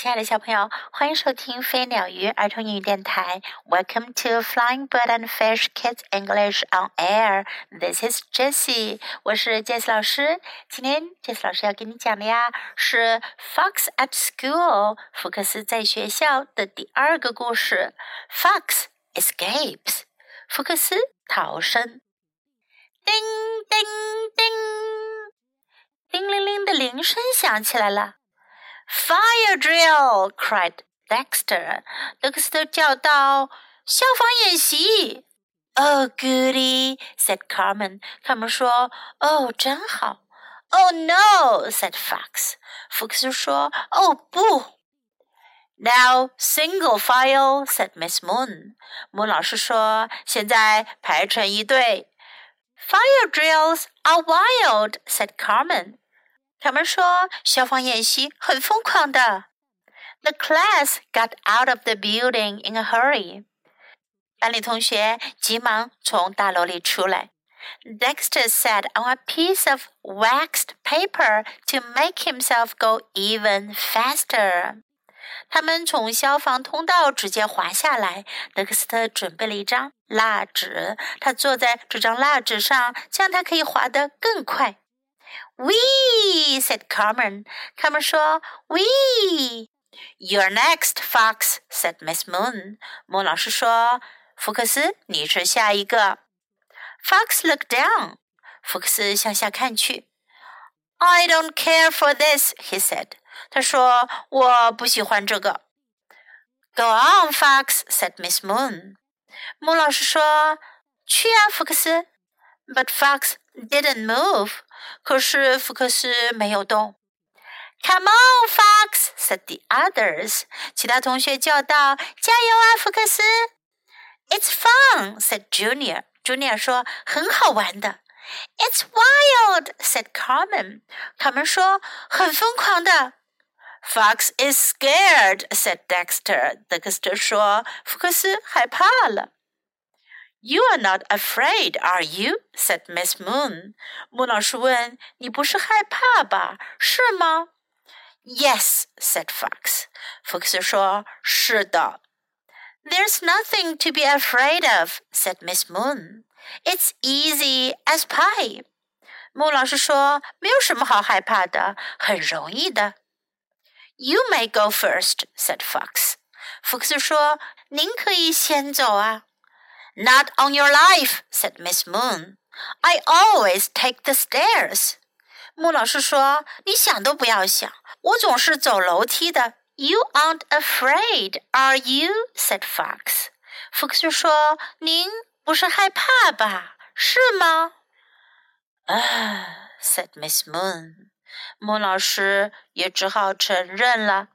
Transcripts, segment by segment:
亲爱的小朋友，欢迎收听飞鸟鱼儿童英语电台。Welcome to Flying Bird and Fish Kids English on Air. This is Jessie，我是 Jessie 老师。今天 Jessie 老师要给你讲的呀是《Fox at School》福克斯在学校的第二个故事。Fox escapes，福克斯逃生。叮叮叮，叮铃铃的铃声响起来了。Fire drill! cried Dexter. 德克斯特叫道：“消防演习。” Oh, goody! said Carmen. 他们说：“哦，真好。” Oh no! said Fox. 福克斯说：“哦不。” Now single file, said Miss Moon. 莫老师说：“现在排成一队。” Fire drills are wild, said Carmen. 他们说消防演习很疯狂的。The class got out of the building in a hurry. 班里同学急忙从大楼里出来。Dexter sat on a piece of waxed paper to make himself go even faster. 他们从消防通道直接滑下来。德克斯特准备了一张蜡纸，他坐在这张蜡纸上，这样他可以滑得更快。Whee said Carmen. Carmen 说 Whee. You're next, Fox said Miss Moon. 莫老师说，福克斯，你是下一个。Fox looked down. 福克斯向下看去。I don't care for this, he said. 他说我不喜欢这个。Go on, Fox said Miss Moon. 莫老师说，去啊，福克斯，But Fox didn't move. 可是福克斯没有动。Come on, Fox! said the others. 其他同学叫道：“加油啊，福克斯！” It's fun, said Junior. Junior 说：“很好玩的。” It's wild, said Carmen. Carmen 说：“很疯狂的。” Fox is scared, said Dexter. 德克斯特说：“福克斯害怕了。” You are not afraid, are you? said Miss Moon. 莫老师问：“你不是害怕吧？是吗？” Yes, said Fox. 福克斯说：“是的。” There's nothing to be afraid of, said Miss Moon. It's easy as pie. 莫老师说：“没有什么好害怕的，很容易的。” You may go first, said Fox. 福克斯说：“您可以先走啊。” Not on your life, said Miss Moon. I always take the stairs. 穆老师说：“你想都不要想，我总是走楼梯的。” You aren't afraid, are you? said Fox. 福克斯说：“您不是害怕吧？是吗？”啊，said Miss Moon. 穆老师也只好承认了。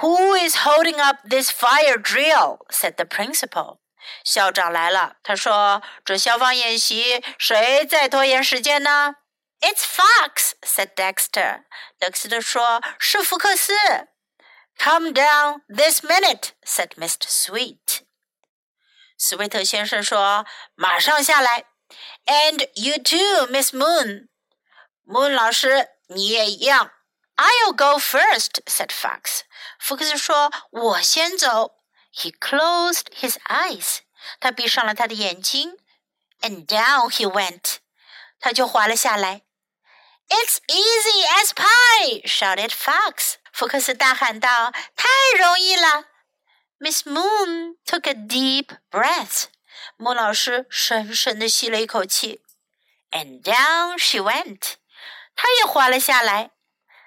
Who is holding up this fire drill? said the principal. 校长来了，他说：“这消防演习谁在拖延时间呢？”“It's Fox,” said Dexter. 德克斯特说：“是福克斯。” “Come down this minute,” said Mr. Sweet. 斯威特先生说：“马上下来。” “And you too, Miss Moon.” Moon 老师，你也一样。“I'll go first,” said Fox. 福克斯说：“我先走。” He closed his eyes. 他闭上了他的眼睛，and down he went. 他就滑了下来。It's easy as pie! shouted Fox. 福克斯大喊道：“太容易了！” Miss Moon took a deep breath. 莫老师深深地吸了一口气，and down she went. 她也滑了下来。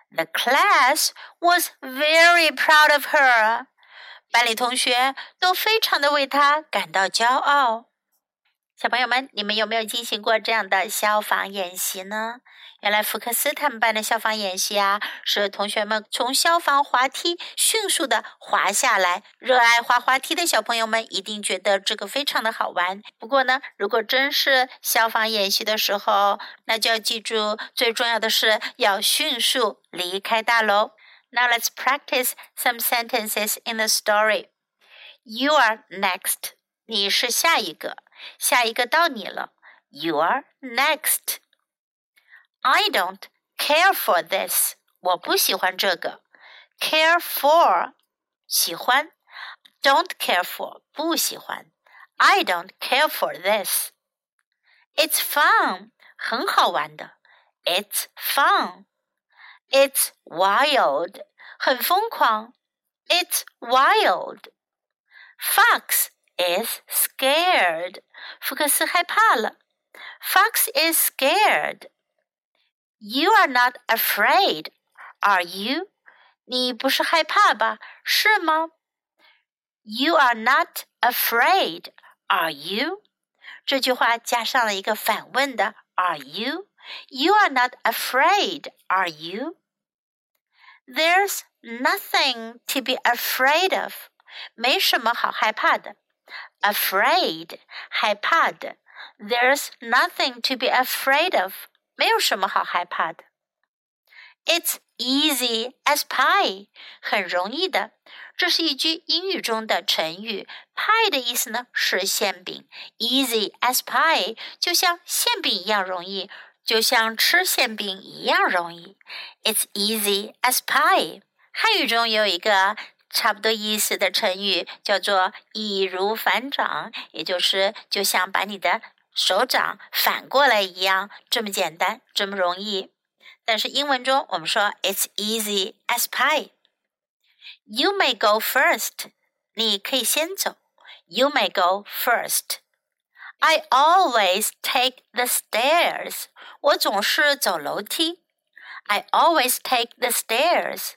The class was very proud of her. 班里同学都非常的为他感到骄傲。小朋友们，你们有没有进行过这样的消防演习呢？原来福克斯他们班的消防演习啊，是同学们从消防滑梯迅速的滑下来。热爱滑滑梯的小朋友们一定觉得这个非常的好玩。不过呢，如果真是消防演习的时候，那就要记住，最重要的是要迅速离开大楼。Now let's practice some sentences in the story. You are next. 你是下一个，下一个到你了。You are next. I don't care for this. 我不喜欢这个。 care for 喜欢，don't care for 不喜欢。I don't care for this. It's fun 很好玩的。It's fun. It's wild 很疯狂。It's wild. Fox is scared. 福克斯害怕了。Fox is scared. You are not afraid, are you? 你不是害怕吧？是吗？You are not afraid, are you? 这句话加上了一个反问的 Are you? You are not afraid, are you? There's nothing to be afraid of. 没什么好害怕的。Afraid 害怕的。There's nothing to be afraid of. 没有什么好害怕的。It's easy as pie，很容易的。这是一句英语中的成语。pie 的意思呢是馅饼，easy as pie 就像馅饼一样容易， 就像吃馅饼一样容易。It's easy as pie。汉语中有一个差不多意思的成语，叫做易如反掌，也就是就像把你的手掌反过来一样，这么简单，这么容易。但是英文中我们说 "It's easy as pie." You may go first. 你可以先走。You may go first. I always take the stairs. 我总是走楼梯。I always take the stairs.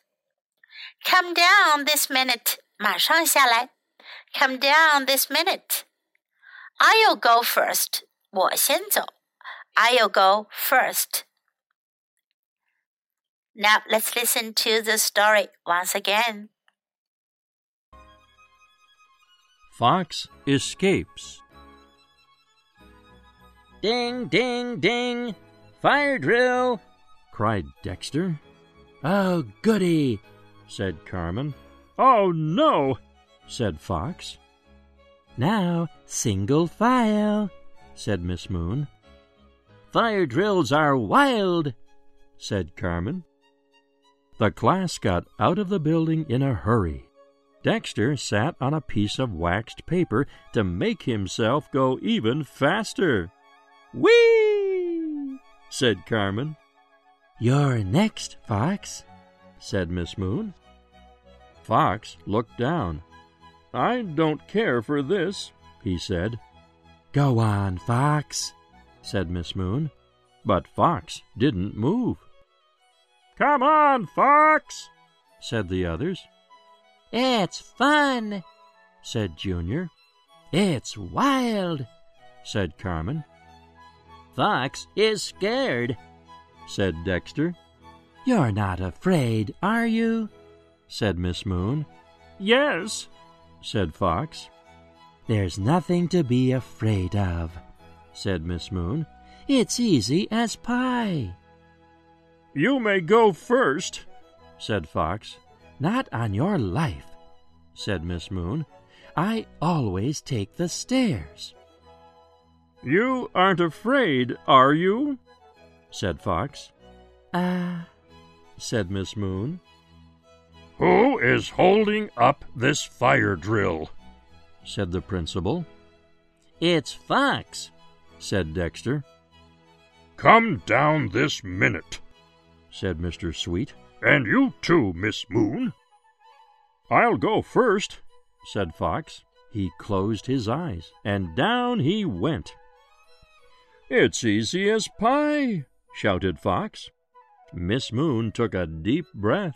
Come down this minute. 马上下来。Come down this minute. I'll go first. 我先走。I'll go first. Now let's listen to the story once again. Fox escapes. Ding, ding, ding! Fire drill! cried Dexter. Oh, goody! said Carmen. Oh, no! said Fox. Now, single file, said Miss Moon. Fire drills are wild, said Carmen. The class got out of the building in a hurry. Dexter sat on a piece of waxed paper to make himself go even faster. Whee! said Carmen. You're next, Fox, said Miss Moon. Fox looked down. I don't care for this, he said. Go on, Fox, said Miss Moon. But Fox didn't move. Come on, Fox, said the others. It's fun, said Junior. It's wild, said Carmen. Fox is scared, said Dexter. You're not afraid, are you? said Miss Moon. Yes, said Fox. There's nothing to be afraid of, said Miss Moon. It's easy as pie. You may go first, said Fox. Not on your life, said Miss Moon. I always take the stairs. You aren't afraid, are you? said Fox. Ah, uh, said Miss Moon. Who is holding up this fire drill? said the principal. It's Fox, said Dexter. Come down this minute, said Mr. Sweet. And you too, Miss Moon. I'll go first, said Fox. He closed his eyes, and down he went. It's easy as pie, shouted Fox. Miss Moon took a deep breath.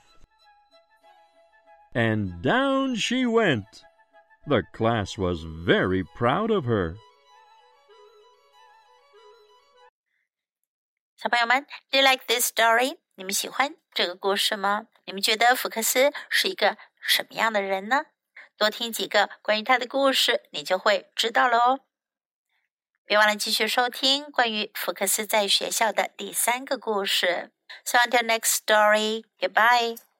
And down she went. The class was very proud of her. 小朋友们，Do you like this story？你们喜欢这个故事吗？你们觉得福克斯是一个什么样的人呢？多听几个关于他的故事，你就会知道了哦。 别忘了继续收听关于福克斯在学校的第三个故事。So until next story, goodbye.